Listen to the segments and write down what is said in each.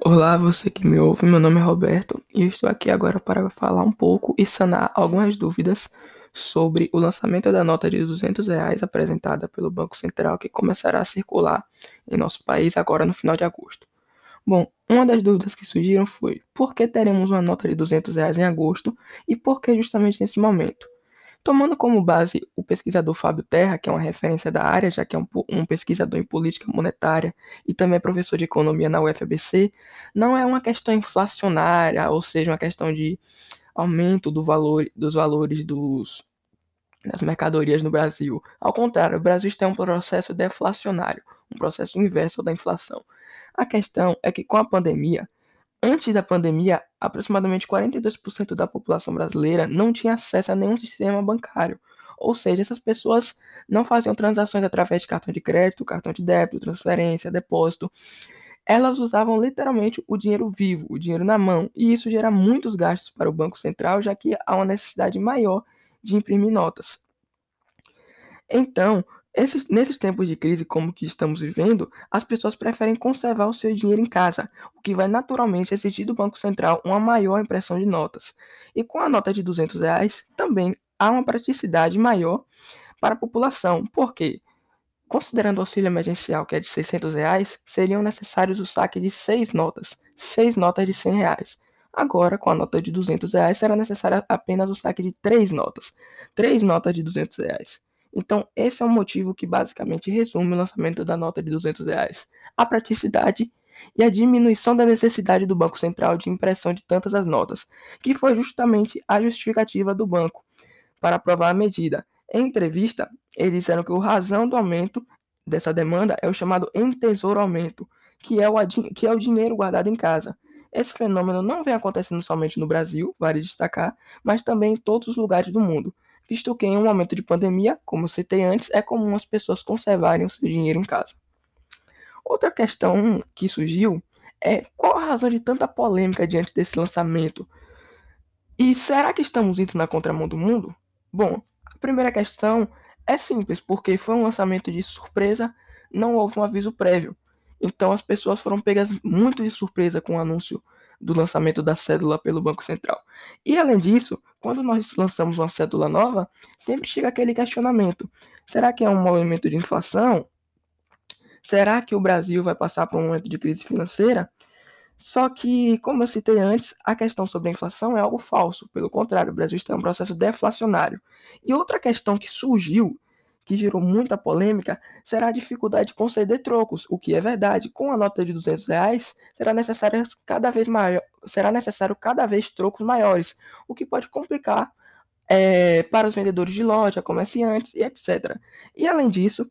Olá, você que me ouve, meu nome é Roberto e eu estou aqui agora para falar um pouco e sanar algumas dúvidas sobre o lançamento da nota de 200 reais apresentada pelo Banco Central que começará a circular em nosso país agora no final de agosto. Bom, uma das dúvidas que surgiram foi por que teremos uma nota de 200 reais em agosto e por que justamente nesse momento? Tomando como base o pesquisador Fábio Terra, que é uma referência da área, já que é um, um, pesquisador em política monetária e também é professor de economia na UFABC, não é uma questão inflacionária, ou seja, uma questão de aumento do valor, dos valores dos, das mercadorias no Brasil. Ao contrário, o Brasil está em um processo deflacionário, um processo inverso da inflação. A questão é que com a pandemia, Antes da pandemia, aproximadamente 42% da população brasileira não tinha acesso a nenhum sistema bancário. Ou seja, essas pessoas não faziam transações através de cartão de crédito, cartão de débito, transferência, depósito. Elas usavam literalmente o dinheiro vivo, o dinheiro na mão, e isso gera muitos gastos para o Banco Central, já que há uma necessidade maior de imprimir notas. Então, esses, nesses tempos de crise como que estamos vivendo, as pessoas preferem conservar o seu dinheiro em casa, o que vai naturalmente exigir do Banco Central uma maior impressão de notas. E com a nota de 200 reais, também há uma praticidade maior para a população, porque, considerando o auxílio emergencial que é de 600 reais, seriam necessários o saque de seis notas, seis notas de 100 reais. Agora, com a nota de 200 reais, será necessário apenas o saque de três notas, três notas de 200 reais. Então, esse é o motivo que basicamente resume o lançamento da nota de 200 reais. A praticidade e a diminuição da necessidade do Banco Central de impressão de tantas as notas, que foi justamente a justificativa do banco para aprovar a medida. Em entrevista, eles disseram que a razão do aumento dessa demanda é o chamado entesouramento, que é o, que é o dinheiro guardado em casa. Esse fenômeno não vem acontecendo somente no Brasil, vale destacar, mas também em todos os lugares do mundo visto que em um momento de pandemia, como citei antes, é comum as pessoas conservarem o seu dinheiro em casa. Outra questão que surgiu é qual a razão de tanta polêmica diante desse lançamento? E será que estamos indo na contramão do mundo? Bom, a primeira questão é simples, porque foi um lançamento de surpresa, não houve um aviso prévio. Então as pessoas foram pegas muito de surpresa com o anúncio do lançamento da cédula pelo Banco Central. E além disso, quando nós lançamos uma cédula nova, sempre chega aquele questionamento: será que é um movimento de inflação? Será que o Brasil vai passar por um momento de crise financeira? Só que, como eu citei antes, a questão sobre a inflação é algo falso. Pelo contrário, o Brasil está em um processo deflacionário. E outra questão que surgiu que gerou muita polêmica será a dificuldade de conceder trocos, o que é verdade. Com a nota de 200 reais, será necessário cada vez maior, será necessário cada vez trocos maiores, o que pode complicar é, para os vendedores de loja, comerciantes e etc. E além disso,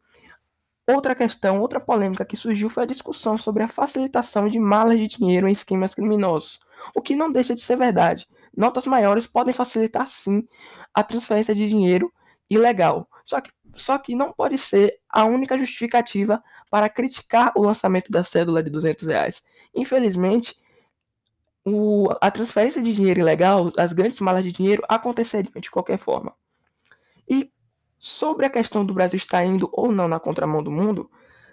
outra questão, outra polêmica que surgiu foi a discussão sobre a facilitação de malas de dinheiro em esquemas criminosos, o que não deixa de ser verdade. Notas maiores podem facilitar sim a transferência de dinheiro ilegal. Só que só que não pode ser a única justificativa para criticar o lançamento da cédula de 200 reais. Infelizmente, o, a transferência de dinheiro ilegal, as grandes malas de dinheiro, aconteceriam de qualquer forma. E sobre a questão do Brasil estar indo ou não na contramão do mundo,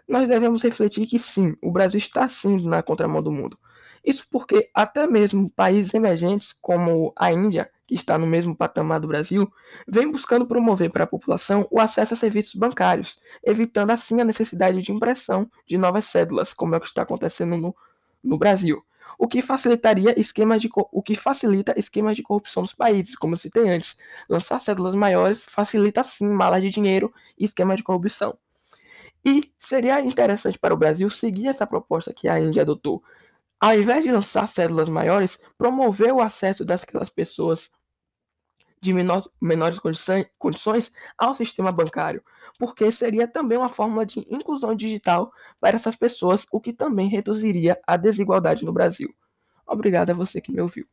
nós devemos refletir que sim, o Brasil está sim na contramão do mundo. Isso porque até mesmo países emergentes como a Índia que está no mesmo patamar do Brasil, vem buscando promover para a população o acesso a serviços bancários, evitando assim a necessidade de impressão de novas cédulas, como é o que está acontecendo no, no Brasil. O que facilitaria esquemas de o que facilita esquemas de corrupção dos países, como eu citei antes. Lançar cédulas maiores facilita sim malas de dinheiro e esquemas de corrupção. E seria interessante para o Brasil seguir essa proposta que a Índia adotou. Ao invés de lançar cédulas maiores, promover o acesso daquelas pessoas de menor, menores condições ao sistema bancário, porque seria também uma forma de inclusão digital para essas pessoas, o que também reduziria a desigualdade no Brasil. Obrigado a você que me ouviu.